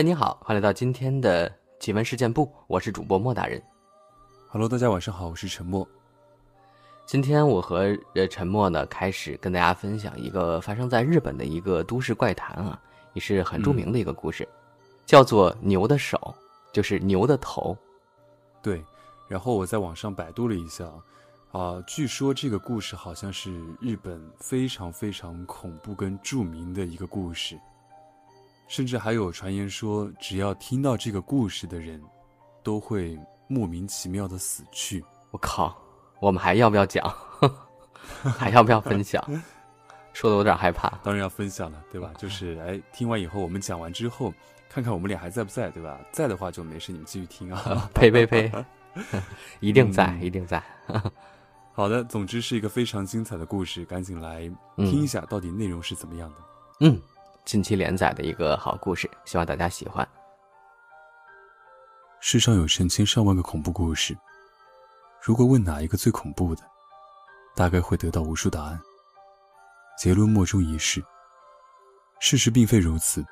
嗨，你好，欢迎来到今天的奇闻事件部，我是主播莫大人。Hello，大家晚上好，我是陈默。今天我和呃陈默呢开始跟大家分享一个发生在日本的一个都市怪谈啊，也是很著名的一个故事，叫做牛的手，就是牛的头。对，然后我在网上百度了一下，啊、据说这个故事好像是日本非常非常恐怖跟著名的一个故事，甚至还有传言说，只要听到这个故事的人，都会莫名其妙的死去。我靠，我们还要不要讲？还要不要分享？说的有点害怕。当然要分享了，对吧？就是哎，听完以后我们讲完之后，看看我们俩还在不在，对吧？在的话就没事，你们继续听啊。呸呸呸，一定在，嗯一定在。好的，总之是一个非常精彩的故事，赶紧来听一下到底内容是怎么样的。嗯，近期连载的一个好故事，希望大家喜欢。世上有成千上万个恐怖故事，如果问哪一个最恐怖的，大概会得到无数答案。结论莫衷一是。事实并非如此，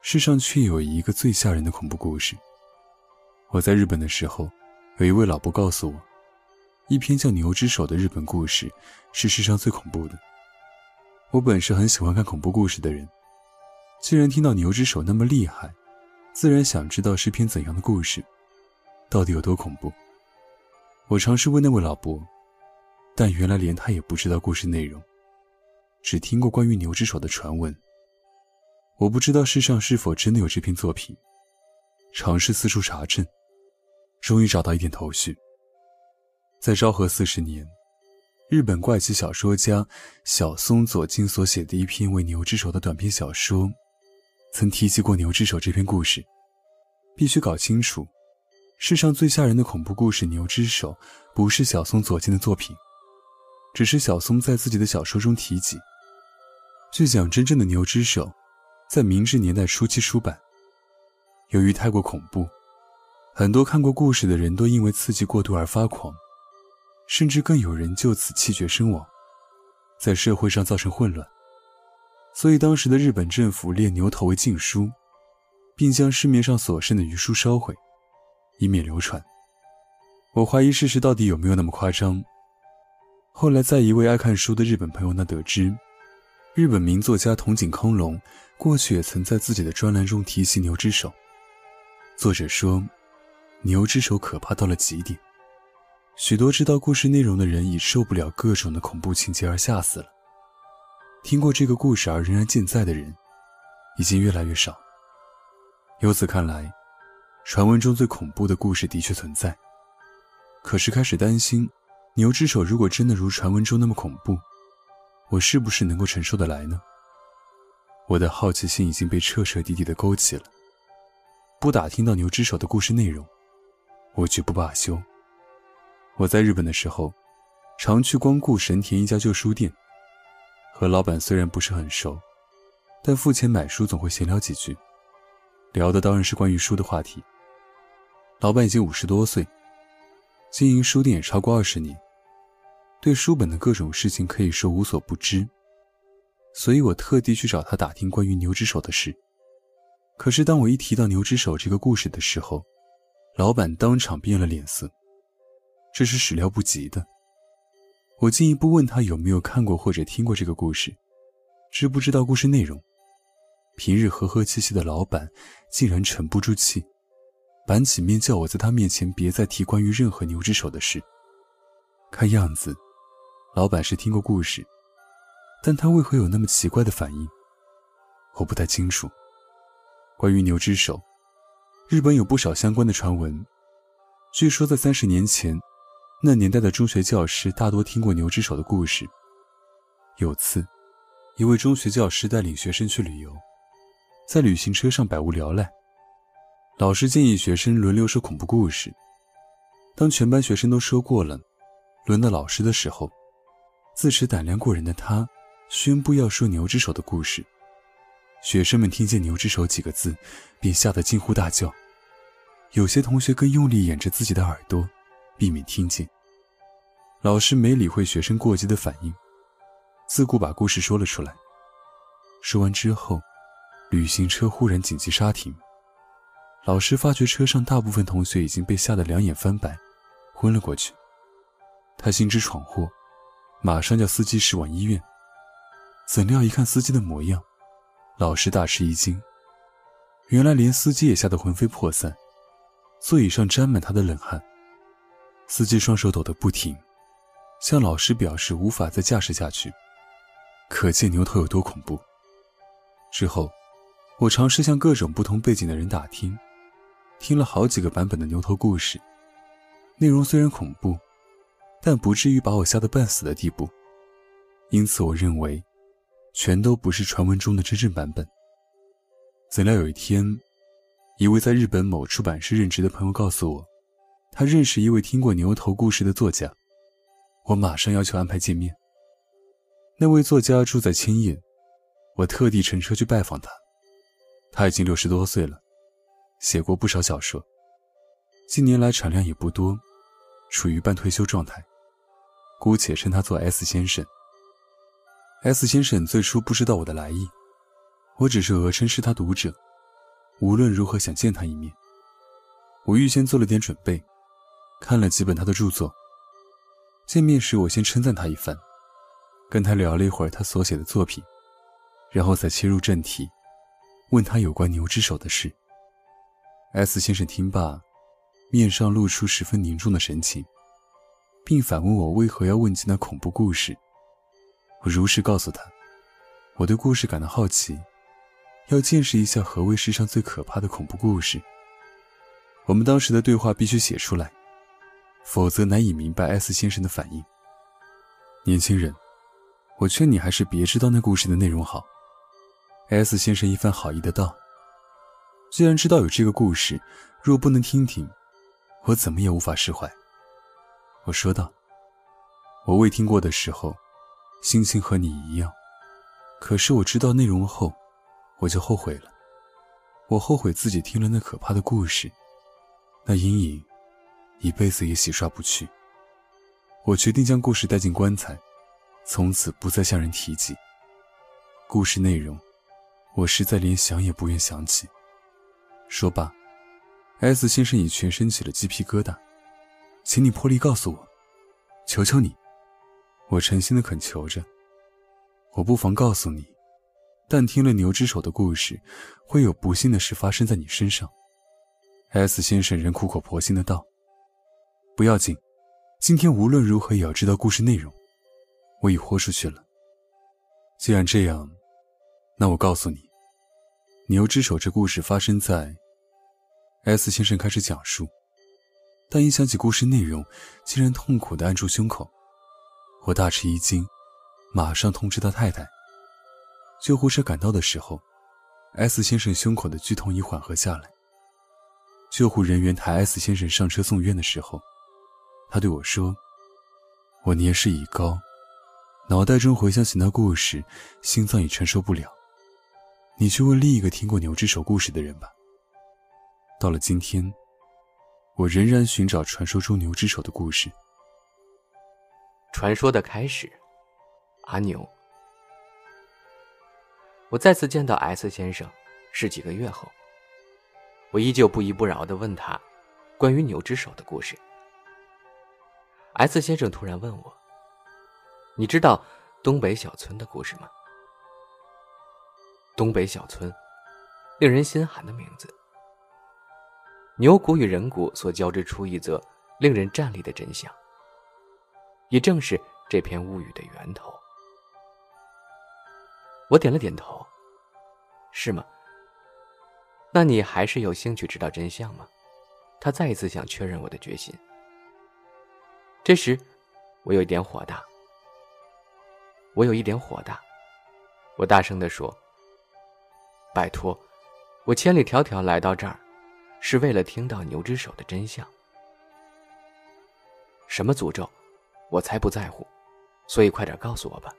世上却有一个最吓人的恐怖故事。我在日本的时候，有一位老伯告诉我，一篇叫《牛之手》的日本故事是世上最恐怖的。我本是很喜欢看恐怖故事的人，既然听到牛之手那么厉害，自然想知道是篇怎样的故事，到底有多恐怖。我尝试问那位老伯，但原来连他也不知道故事内容，只听过关于牛之手的传闻。我不知道世上是否真的有这篇作品，尝试四处查证，终于找到一点头绪。在昭和四十年，日本怪奇小说家小松左京所写的一篇为牛之手的短篇小说，曾提及过牛之手这篇故事。必须搞清楚，世上最吓人的恐怖故事《牛之手》不是小松左京的作品，只是小松在自己的小说中提及。据讲，真正的《牛之手》在明治年代初期出版，由于太过恐怖，很多看过故事的人都因为刺激过度而发狂，甚至更有人就此气绝身亡，在社会上造成混乱。所以当时的日本政府列牛头为禁书，并将市面上所剩的余书烧毁，以免流传。我怀疑事实到底有没有那么夸张。后来在一位爱看书的日本朋友那得知，日本名作家筒井康隆过去也曾在自己的专栏中提及牛之手。作者说，牛之手可怕到了极点，许多知道故事内容的人已受不了各种的恐怖情节而吓死了。听过这个故事而仍然健在的人，已经越来越少。由此看来，传闻中最恐怖的故事的确存在。可是开始担心，牛之手如果真的如传闻中那么恐怖，我是不是能够承受得来呢？我的好奇心已经被彻彻底底的勾起了。不打听到牛之手的故事内容，我绝不罢休。我在日本的时候，常去光顾神田一家旧书店，和老板虽然不是很熟，但付钱买书总会闲聊几句。聊的当然是关于书的话题。老板已经五十多岁，经营书店也超过二十年，对书本的各种事情可以说无所不知。所以我特地去找他打听关于牛之手的事。可是当我一提到牛之手这个故事的时候，老板当场变了脸色。这是始料不及的。我进一步问他有没有看过或者听过这个故事，知不知道故事内容。平日和和气气的老板，竟然沉不住气，板起面叫我在他面前别再提关于任何牛之手的事。看样子，老板是听过故事，但他为何有那么奇怪的反应？我不太清楚。关于牛之手，日本有不少相关的传闻。据说在三十年前，那年代的中学教师大多听过牛之手的故事。有次，一位中学教师带领学生去旅游。在旅行车上百无聊赖，老师建议学生轮流说恐怖故事。当全班学生都说过了，轮到老师的时候，自持胆量过人的他宣布要说牛之手的故事。学生们听见“牛之手”几个字，便吓得惊呼大叫。有些同学更用力掩着自己的耳朵，避免听见。老师没理会学生过激的反应，自顾把故事说了出来。说完之后，旅行车忽然紧急刹停。老师发觉车上大部分同学已经被吓得两眼翻白，昏了过去。他心知闯祸，马上叫司机驶往医院。怎料一看司机的模样，老师大吃一惊。原来连司机也吓得魂飞魄散，座椅上沾满他的冷汗。司机双手抖得不停，向老师表示无法再驾驶下去。可见牛头有多恐怖。之后，我尝试向各种不同背景的人打听。听了好几个版本的牛头故事，内容虽然恐怖，但不至于把我吓得半死的地步。因此，我认为，全都不是传闻中的真正版本。怎料有一天，一位在日本某出版社任职的朋友告诉我，他认识一位听过牛头故事的作家。我马上要求安排见面。那位作家住在千叶，我特地乘车去拜访他。他已经六十多岁了。写过不少小说，近年来产量也不多，处于半退休状态，姑且称他做 S 先生。S 先生最初不知道我的来意，我只是讹称是他读者，无论如何想见他一面。我预先做了点准备，看了几本他的著作。见面时，我先称赞他一番，跟他聊了一会儿他所写的作品，然后再切入正题，问他有关牛之手的事。S 先生听罢，面上露出十分凝重的神情，并反问我为何要问及那恐怖故事。我如实告诉他，我对故事感到好奇，要见识一下何为世上最可怕的恐怖故事。我们当时的对话必须写出来，否则难以明白 S 先生的反应。年轻人，我劝你还是别知道那故事的内容好。S 先生一番好意的道。既然知道有这个故事，若不能听听，我怎么也无法释怀。我说道：“我未听过的时候，心情和你一样。可是我知道内容后，我就后悔了。我后悔自己听了那可怕的故事，那阴影，一辈子也洗刷不去。我决定将故事带进棺材，从此不再向人提及。故事内容，我实在连想也不愿想起。”说罢，S 先生已全身起了鸡皮疙瘩，请你破例告诉我，求求你，我诚心的恳求着。我不妨告诉你，但听了牛之手的故事，会有不幸的事发生在你身上。S 先生仍苦口婆心的道：“不要紧，今天无论如何也要知道故事内容。我已豁出去了。既然这样，那我告诉你，牛之手这故事发生在……” S 先生开始讲述，但一想起故事内容，竟然痛苦的按住胸口。我大吃一惊，马上通知他太太。救护车赶到的时候，S 先生胸口的剧痛已缓和下来。救护人员抬 S 先生上车送院的时候，他对我说：“我年事已高，脑袋中回想起那故事，心脏已承受不了。你去问另一个听过牛之手故事的人吧。”到了今天，我仍然寻找传说中牛之手的故事。传说的开始，阿牛。我再次见到 S 先生是几个月后，我依旧不依不饶的问他关于牛之手的故事。S 先生突然问我：“你知道东北小村的故事吗？”东北小村，令人心寒的名字。牛骨与人骨所交织出一则令人战栗的真相，也正是这篇物语的源头。我点了点头，是吗？那你还是有兴趣知道真相吗？他再一次想确认我的决心。这时，我有一点火大。我有一点火大，我大声地说：“拜托，我千里迢迢来到这儿。”是为了听到牛之手的真相。什么诅咒，我才不在乎，所以快点告诉我吧。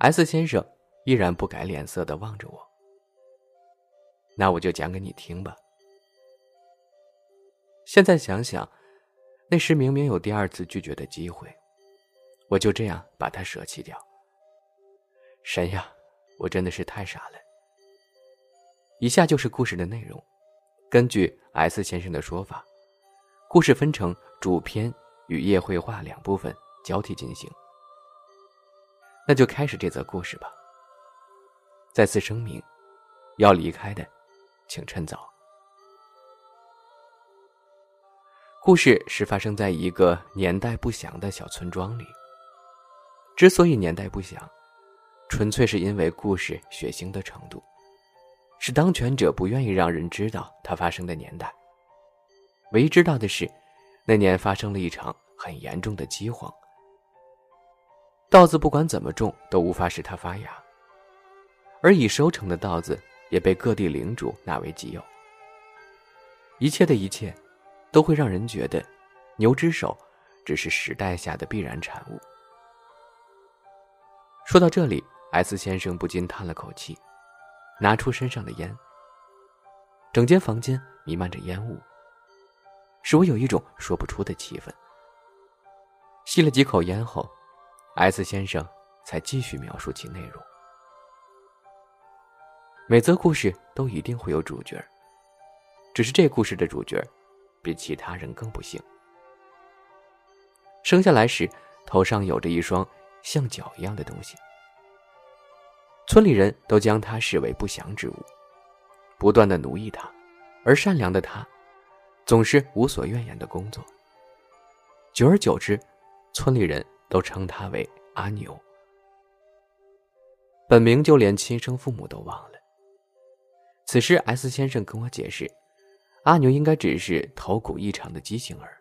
S 先生依然不改脸色的望着我。那我就讲给你听吧。现在想想，那时明明有第二次拒绝的机会，我就这样把它舍弃掉。神呀，我真的是太傻了，以下就是故事的内容。根据 S 先生的说法，故事分成主篇与夜绘画两部分交替进行。那就开始这则故事吧。再次声明，要离开的，请趁早。故事是发生在一个年代不详的小村庄里。之所以年代不详，纯粹是因为故事血腥的程度，是当权者不愿意让人知道它发生的年代。唯一知道的是，那年发生了一场很严重的饥荒，稻子不管怎么种都无法使它发芽，而已收成的稻子也被各地领主纳为己有。一切的一切。都会让人觉得，牛之手只是时代下的必然产物。说到这里，S 先生不禁叹了口气，拿出身上的烟。整间房间弥漫着烟雾，使我有一种说不出的气氛。吸了几口烟后，S 先生才继续描述其内容。每则故事都一定会有主角，只是这故事的主角。比其他人更不幸。生下来时，头上有着一双像脚一样的东西。村里人都将他视为不祥之物，不断的奴役他，而善良的他，总是无所怨言的工作。久而久之，村里人都称他为阿牛。本名就连亲生父母都忘了。此时，S 先生跟我解释。阿牛应该只是头骨异常的畸形儿，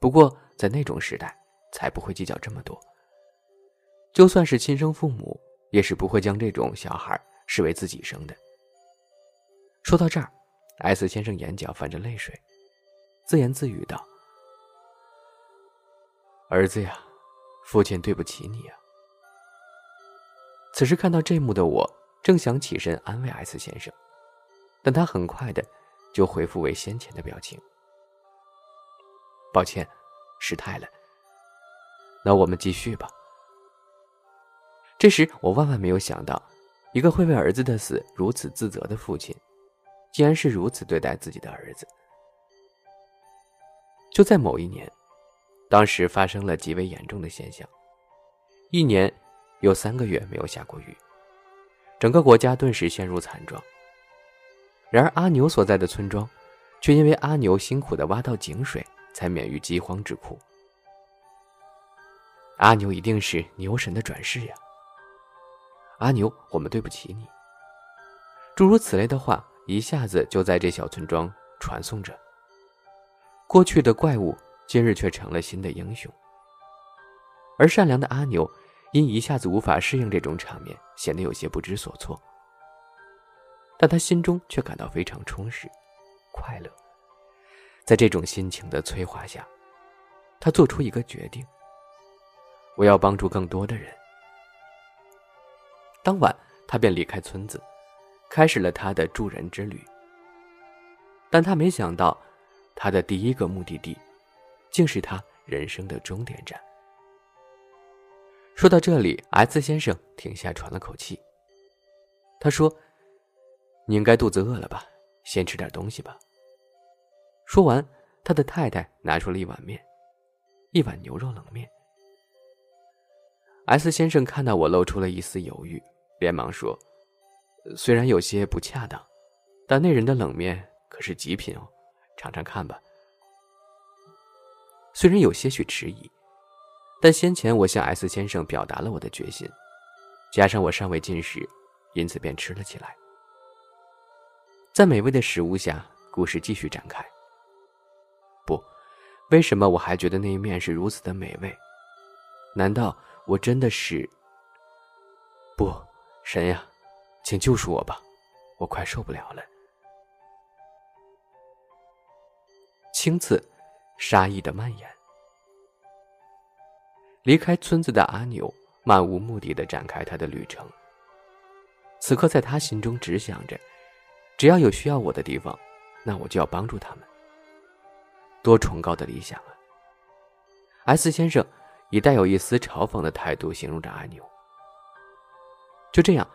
不过在那种时代，才不会计较这么多。就算是亲生父母，也是不会将这种小孩视为自己生的。说到这儿，S 先生眼角泛着泪水，自言自语道：“儿子呀，父亲对不起你呀。”此时看到这幕的我，正想起身安慰 S 先生，但他很快的。就回复为先前的表情。抱歉，失态了。那我们继续吧。这时我万万没有想到，一个会为儿子的死如此自责的父亲，竟然是如此对待自己的儿子。就在某一年，当时发生了极为严重的现象，一年有三个月没有下过雨，整个国家顿时陷入惨状。然而，阿牛所在的村庄，却因为阿牛辛苦的挖到井水，才免于饥荒之苦。阿牛一定是牛神的转世呀！阿牛，我们对不起你。诸如此类的话，一下子就在这小村庄传颂着。过去的怪物，今日却成了新的英雄。而善良的阿牛，因一下子无法适应这种场面，显得有些不知所措。但他心中却感到非常充实、快乐。在这种心情的催化下，他做出一个决定：我要帮助更多的人。当晚，他便离开村子，开始了他的助人之旅。但他没想到，他的第一个目的地，竟是他人生的终点站。说到这里，S 先生停下，喘了口气。他说。你应该肚子饿了吧？先吃点东西吧。说完，他的太太拿出了一碗面，一碗牛肉冷面。S 先生看到我露出了一丝犹豫，连忙说：“虽然有些不恰当，但那人的冷面可是极品哦，尝尝看吧。”虽然有些许迟疑，但先前我向 S 先生表达了我的决心，加上我尚未进食，因此便吃了起来。在美味的食物下，故事继续展开。不，为什么我还觉得那一面是如此的美味？难道我真的是……不，神呀，请救赎我吧，我快受不了了！青刺，杀意的蔓延。离开村子的阿牛漫无目的的展开他的旅程。此刻，在他心中只想着。只要有需要我的地方，那我就要帮助他们。多崇高的理想啊！S 先生以带有一丝嘲讽的态度形容着阿牛。就这样，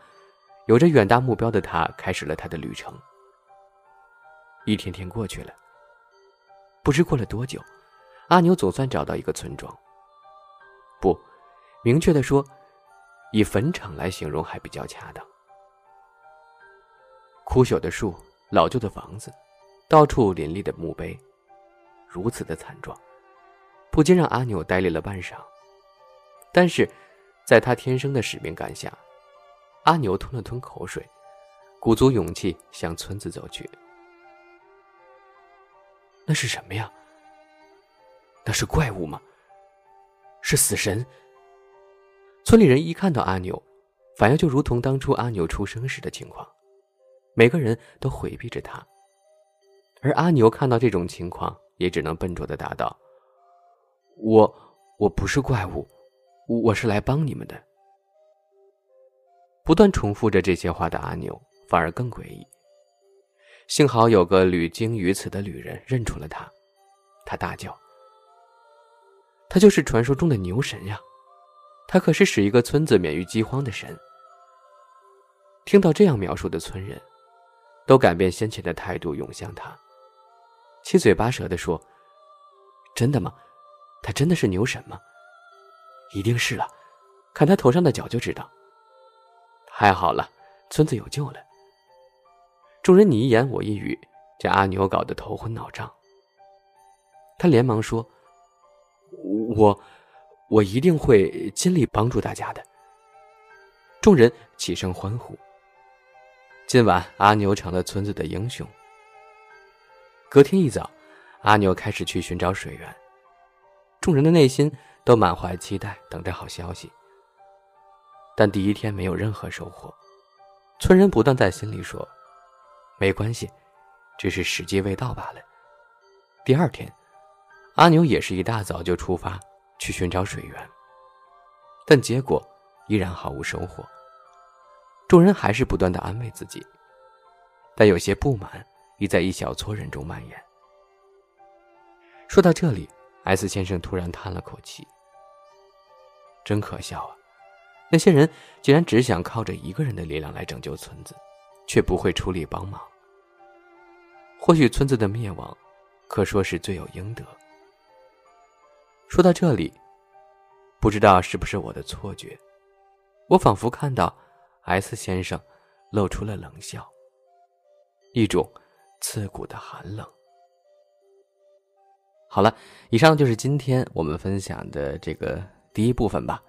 有着远大目标的他开始了他的旅程。一天天过去了，不知过了多久，阿牛总算找到一个村庄。不，明确的说，以坟场来形容还比较恰当。枯朽的树，老旧的房子，到处林立的墓碑，如此的惨状，不禁让阿牛呆立了半晌。但是，在他天生的使命感下，阿牛吞了吞口水，鼓足勇气向村子走去。那是什么呀？那是怪物吗？是死神？村里人一看到阿牛，反应就如同当初阿牛出生时的情况，每个人都回避着他。而阿牛看到这种情况，也只能笨拙的答道：“我我不是怪物，我是来帮你们的。”不断重复着这些话的阿牛，反而更诡异。幸好有个屡经于此的旅人认出了他，他大叫：“他就是传说中的牛神呀！他可是使一个村子免于饥荒的神。”听到这样描述的村人，都改变先前的态度，涌向他，七嘴八舌的说：“真的吗？他真的是牛神吗？一定是了，看他头上的角就知道。太好了，村子有救了。”众人你一言我一语，将阿牛搞得头昏脑胀。他连忙说：“我，我一定会尽力帮助大家的。”众人齐声欢呼。今晚阿牛成了村子的英雄。隔天一早，阿牛开始去寻找水源，众人的内心都满怀期待，等着好消息。但第一天没有任何收获，村人不断在心里说。没关系，只是时机未到罢了。第二天，阿牛也是一大早就出发去寻找水源，但结果依然毫无收获。众人还是不断的安慰自己，但有些不满已在一小撮人中蔓延。说到这里，S 先生突然叹了口气：“真可笑啊！那些人竟然只想靠着一个人的力量来拯救村子。”却不会出力帮忙。或许村子的灭亡，可说是罪有应得。说到这里，不知道是不是我的错觉，我仿佛看到 S 先生露出了冷笑，一种刺骨的寒冷。好了，以上就是今天我们分享的这个第一部分吧。